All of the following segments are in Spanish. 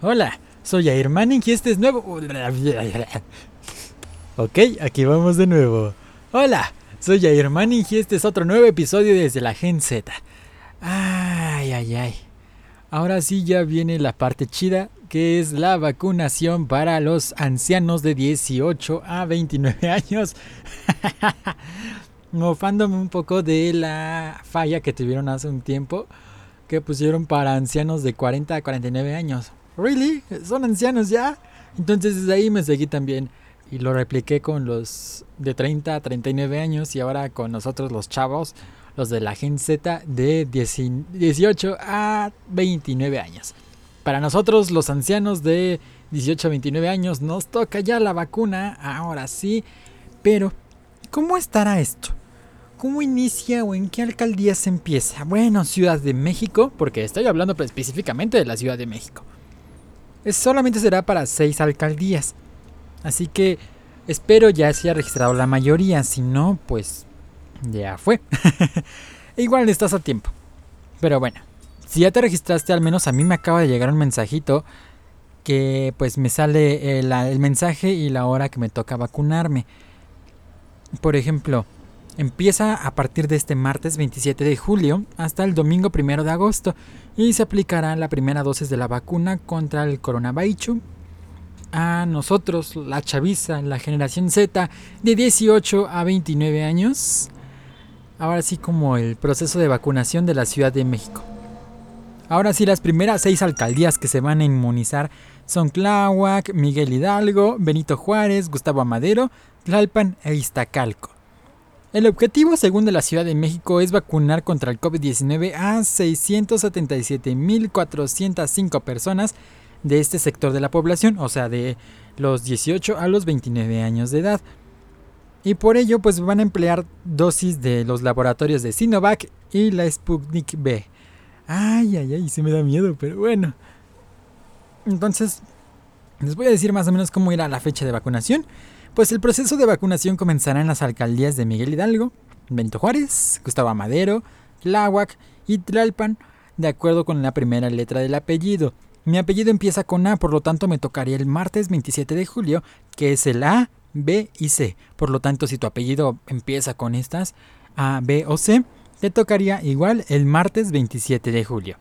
Hola, soy Air Manning y este es nuevo. Ok, aquí vamos de nuevo. Hola, soy Air Manning y este es otro nuevo episodio desde la Gen Z. Ay, ay, ay. Ahora sí ya viene la parte chida, que es la vacunación para los ancianos de 18 a 29 años. Mofándome un poco de la falla que tuvieron hace un tiempo, que pusieron para ancianos de 40 a 49 años. ¿Really? ¿Son ancianos ya? Entonces desde ahí me seguí también. Y lo repliqué con los de 30 a 39 años y ahora con nosotros los chavos, los de la Gen Z de 18 a 29 años. Para nosotros los ancianos de 18 a 29 años nos toca ya la vacuna, ahora sí. Pero, ¿cómo estará esto? ¿Cómo inicia o en qué alcaldía se empieza? Bueno, Ciudad de México, porque estoy hablando específicamente de la Ciudad de México solamente será para seis alcaldías. Así que espero ya se haya registrado la mayoría, si no, pues ya fue. Igual estás a tiempo. Pero bueno, si ya te registraste, al menos a mí me acaba de llegar un mensajito que pues me sale el, el mensaje y la hora que me toca vacunarme. Por ejemplo, Empieza a partir de este martes 27 de julio hasta el domingo 1 de agosto y se aplicará la primera dosis de la vacuna contra el coronavirus a nosotros, la chaviza, la generación Z de 18 a 29 años. Ahora sí como el proceso de vacunación de la Ciudad de México. Ahora sí las primeras seis alcaldías que se van a inmunizar son Tláhuac, Miguel Hidalgo, Benito Juárez, Gustavo Amadero, Tlalpan e Iztacalco. El objetivo, según de la Ciudad de México, es vacunar contra el COVID-19 a 677.405 personas de este sector de la población, o sea, de los 18 a los 29 años de edad. Y por ello, pues van a emplear dosis de los laboratorios de Sinovac y la Sputnik B. Ay, ay, ay, se me da miedo, pero bueno. Entonces, les voy a decir más o menos cómo irá la fecha de vacunación. Pues el proceso de vacunación comenzará en las alcaldías de Miguel Hidalgo, Benito Juárez, Gustavo Amadero, Tláhuac y Tlalpan, de acuerdo con la primera letra del apellido. Mi apellido empieza con A, por lo tanto me tocaría el martes 27 de julio, que es el A, B y C. Por lo tanto, si tu apellido empieza con estas A, B o C, te tocaría igual el martes 27 de julio.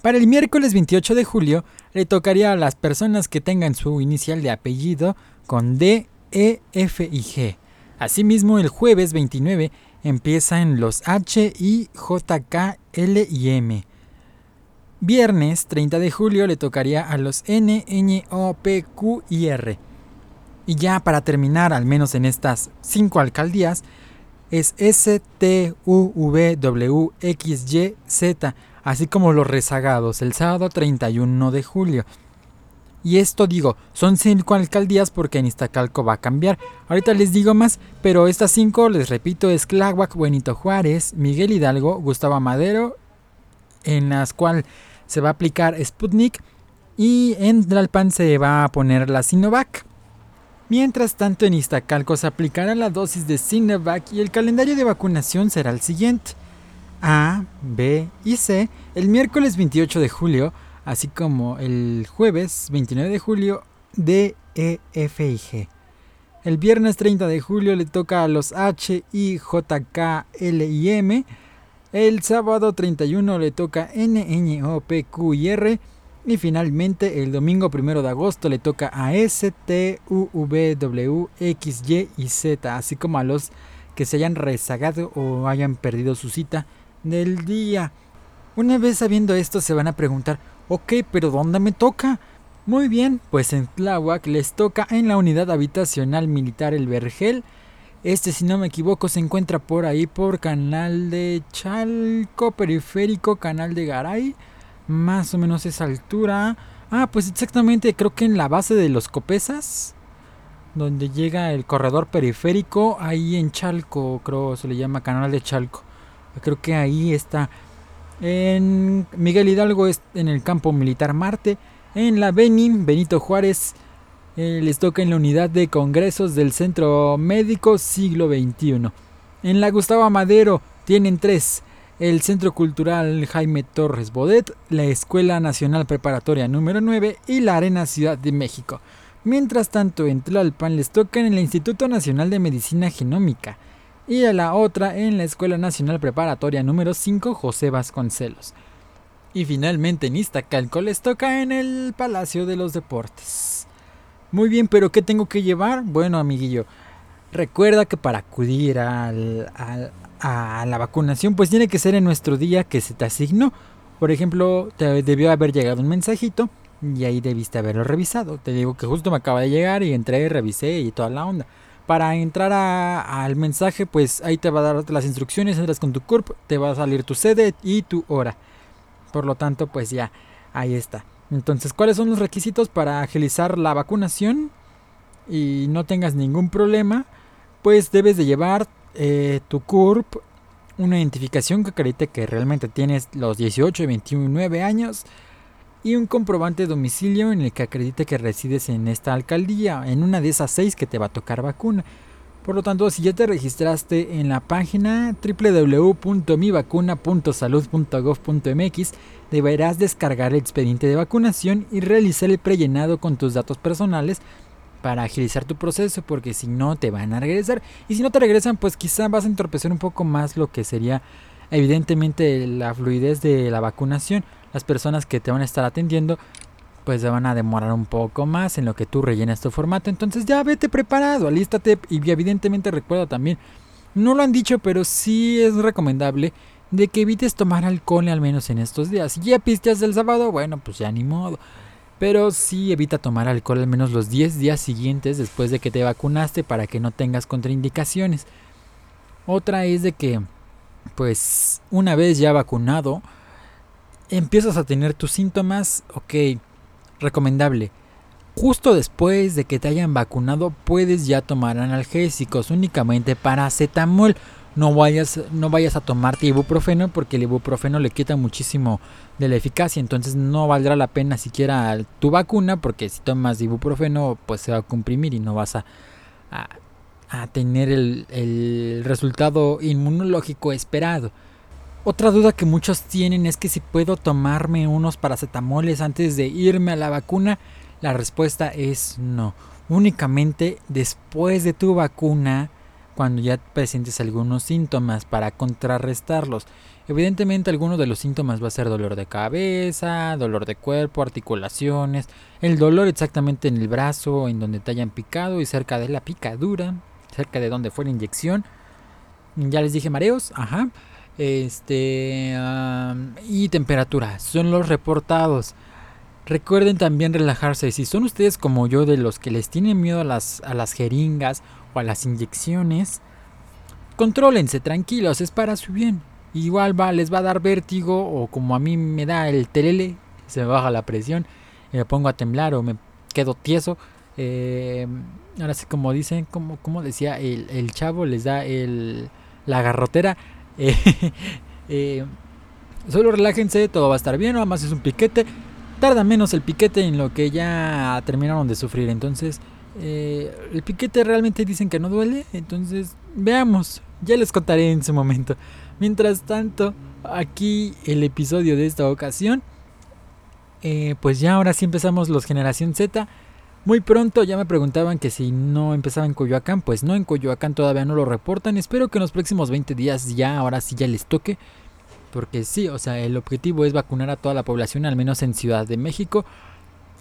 Para el miércoles 28 de julio, le tocaría a las personas que tengan su inicial de apellido con D e, F y G. Asimismo, el jueves 29 empieza en los H, I, J, K, L y M. Viernes 30 de julio le tocaría a los N, Ñ, O, P, Q y R. Y ya para terminar, al menos en estas cinco alcaldías, es S, T, U, V, W, X, Y, Z, así como los rezagados, el sábado 31 de julio. Y esto digo, son cinco alcaldías porque en Iztacalco va a cambiar. Ahorita les digo más, pero estas cinco, les repito, es Cláhuac, Buenito Juárez, Miguel Hidalgo, Gustavo Madero, en las cuales se va a aplicar Sputnik y en Tlalpan se va a poner la Sinovac. Mientras tanto en Iztacalco se aplicará la dosis de Sinovac y el calendario de vacunación será el siguiente. A, B y C el miércoles 28 de julio así como el jueves 29 de julio D, E, F G. El viernes 30 de julio le toca a los H, I, J, K, L y M. El sábado 31 le toca N, Ñ, O, P, Q y R. Y finalmente el domingo 1 de agosto le toca a S, T, U, V, W, X, Y y Z, así como a los que se hayan rezagado o hayan perdido su cita del día. Una vez sabiendo esto se van a preguntar, Ok, pero ¿dónde me toca? Muy bien, pues en Tláhuac les toca en la unidad habitacional militar El Vergel. Este, si no me equivoco, se encuentra por ahí por Canal de Chalco, Periférico, Canal de Garay. Más o menos esa altura. Ah, pues exactamente, creo que en la base de los Copesas. Donde llega el corredor periférico, ahí en Chalco, creo se le llama Canal de Chalco. Creo que ahí está en Miguel Hidalgo en el campo militar Marte. En la Benin, Benito Juárez eh, les toca en la unidad de congresos del Centro Médico Siglo XXI. En la Gustavo Madero tienen tres. el Centro Cultural Jaime Torres Bodet, la Escuela Nacional Preparatoria número 9 y la Arena Ciudad de México. Mientras tanto, en Tlalpan les toca en el Instituto Nacional de Medicina Genómica y a la otra en la Escuela Nacional Preparatoria número 5 José Vasconcelos. Y finalmente en Iztacalco les toca en el Palacio de los Deportes. Muy bien, pero ¿qué tengo que llevar? Bueno, amiguillo, recuerda que para acudir al, a la vacunación, pues tiene que ser en nuestro día que se te asignó. Por ejemplo, te debió haber llegado un mensajito y ahí debiste haberlo revisado. Te digo que justo me acaba de llegar y entré, revisé y toda la onda. Para entrar al mensaje, pues ahí te va a dar las instrucciones, entras con tu CURP, te va a salir tu sede y tu hora. Por lo tanto, pues ya, ahí está. Entonces, ¿cuáles son los requisitos para agilizar la vacunación? Y no tengas ningún problema, pues debes de llevar eh, tu CURP, una identificación que acredite que realmente tienes los 18, 29 años y un comprobante de domicilio en el que acredite que resides en esta alcaldía, en una de esas seis que te va a tocar vacuna. Por lo tanto, si ya te registraste en la página www.mivacuna.salud.gov.mx, deberás descargar el expediente de vacunación y realizar el prellenado con tus datos personales para agilizar tu proceso, porque si no te van a regresar. Y si no te regresan, pues quizá vas a entorpecer un poco más lo que sería evidentemente la fluidez de la vacunación. Las personas que te van a estar atendiendo, pues van a demorar un poco más en lo que tú rellenas tu formato. Entonces ya vete preparado, alístate y evidentemente recuerda también, no lo han dicho, pero sí es recomendable de que evites tomar alcohol al menos en estos días. Si ya pisteas el sábado, bueno, pues ya ni modo. Pero sí evita tomar alcohol al menos los 10 días siguientes después de que te vacunaste para que no tengas contraindicaciones. Otra es de que, pues, una vez ya vacunado, empiezas a tener tus síntomas, ok, recomendable. Justo después de que te hayan vacunado puedes ya tomar analgésicos, únicamente paracetamol no vayas, no vayas a tomarte ibuprofeno porque el ibuprofeno le quita muchísimo de la eficacia, entonces no valdrá la pena siquiera tu vacuna porque si tomas ibuprofeno pues se va a comprimir y no vas a, a, tener el, el resultado inmunológico esperado. Otra duda que muchos tienen es que si puedo tomarme unos paracetamoles antes de irme a la vacuna, la respuesta es no. Únicamente después de tu vacuna cuando ya presentes algunos síntomas para contrarrestarlos. Evidentemente alguno de los síntomas va a ser dolor de cabeza, dolor de cuerpo, articulaciones, el dolor exactamente en el brazo, en donde te hayan picado y cerca de la picadura, cerca de donde fue la inyección. Ya les dije mareos, ajá. Este y temperatura, son los reportados. Recuerden también relajarse. Si son ustedes como yo de los que les tienen miedo a las, a las jeringas o a las inyecciones, contrólense, tranquilos, es para su bien. Igual va, les va a dar vértigo o como a mí me da el telele, se me baja la presión, y me pongo a temblar o me quedo tieso. Eh, ahora sí, como dicen, como, como decía el, chavo, les da el, la garrotera. Eh, eh, solo relájense, todo va a estar bien, nada más es un piquete. Tarda menos el piquete en lo que ya terminaron de sufrir. Entonces, eh, el piquete realmente dicen que no duele, entonces veamos, ya les contaré en su momento. Mientras tanto, aquí el episodio de esta ocasión, pues ya ahora sí empezamos los Generación Z. Muy pronto ya me preguntaban que si no empezaba en Coyoacán, pues no, en Coyoacán todavía no lo reportan. Espero que en los próximos 20 días ya, ahora sí ya les toque. Porque sí, o sea, el objetivo es vacunar a toda la población, al menos en Ciudad de México.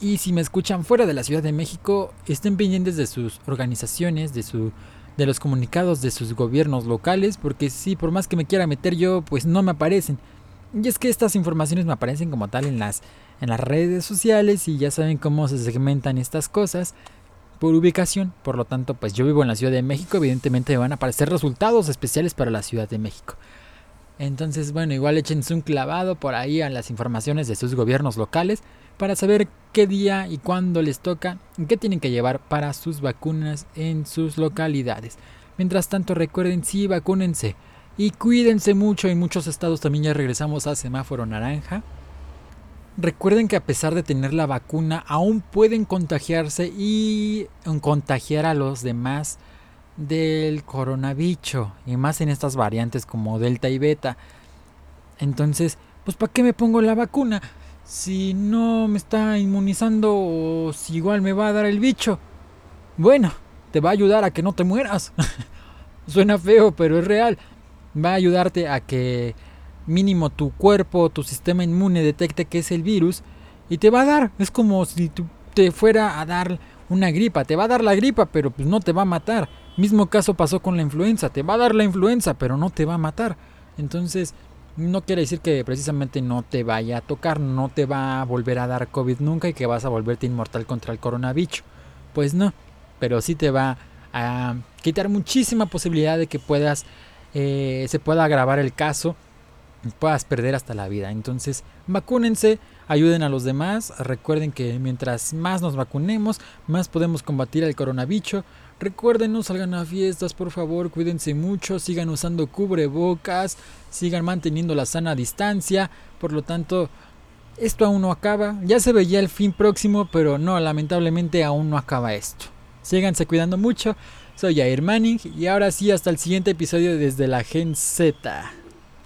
Y si me escuchan fuera de la Ciudad de México, estén pendientes de sus organizaciones, de su de los comunicados de sus gobiernos locales, porque si por más que me quiera meter yo, pues no me aparecen. Y es que estas informaciones me aparecen como tal en las en las redes sociales y ya saben cómo se segmentan estas cosas por ubicación. Por lo tanto, pues yo vivo en la Ciudad de México, evidentemente me van a aparecer resultados especiales para la Ciudad de México. Entonces, bueno, igual échense un clavado por ahí a las informaciones de sus gobiernos locales para saber qué día y cuándo les toca y qué tienen que llevar para sus vacunas en sus localidades. Mientras tanto, recuerden, sí, vacúnense y cuídense mucho. En muchos estados también ya regresamos a semáforo naranja. Recuerden que a pesar de tener la vacuna, aún pueden contagiarse y contagiar a los demás del coronavirus y más en estas variantes como delta y beta. Entonces, pues ¿para qué me pongo la vacuna? Si no me está inmunizando o si igual me va a dar el bicho. Bueno, te va a ayudar a que no te mueras. Suena feo, pero es real. Va a ayudarte a que mínimo tu cuerpo, tu sistema inmune detecte que es el virus y te va a dar. Es como si te fuera a dar una gripa. Te va a dar la gripa, pero pues no te va a matar. Mismo caso pasó con la influenza. Te va a dar la influenza, pero no te va a matar. Entonces, no quiere decir que precisamente no te vaya a tocar, no te va a volver a dar COVID nunca y que vas a volverte inmortal contra el coronavirus. Pues no, pero sí te va a quitar muchísima posibilidad de que puedas, eh, se pueda agravar el caso y puedas perder hasta la vida. Entonces, vacúnense, ayuden a los demás. Recuerden que mientras más nos vacunemos, más podemos combatir el coronavirus. Recuerden, no salgan a fiestas, por favor, cuídense mucho, sigan usando cubrebocas, sigan manteniendo la sana distancia. Por lo tanto, esto aún no acaba. Ya se veía el fin próximo, pero no, lamentablemente aún no acaba esto. Síganse cuidando mucho. Soy Jair Manning y ahora sí hasta el siguiente episodio desde la Gen Z.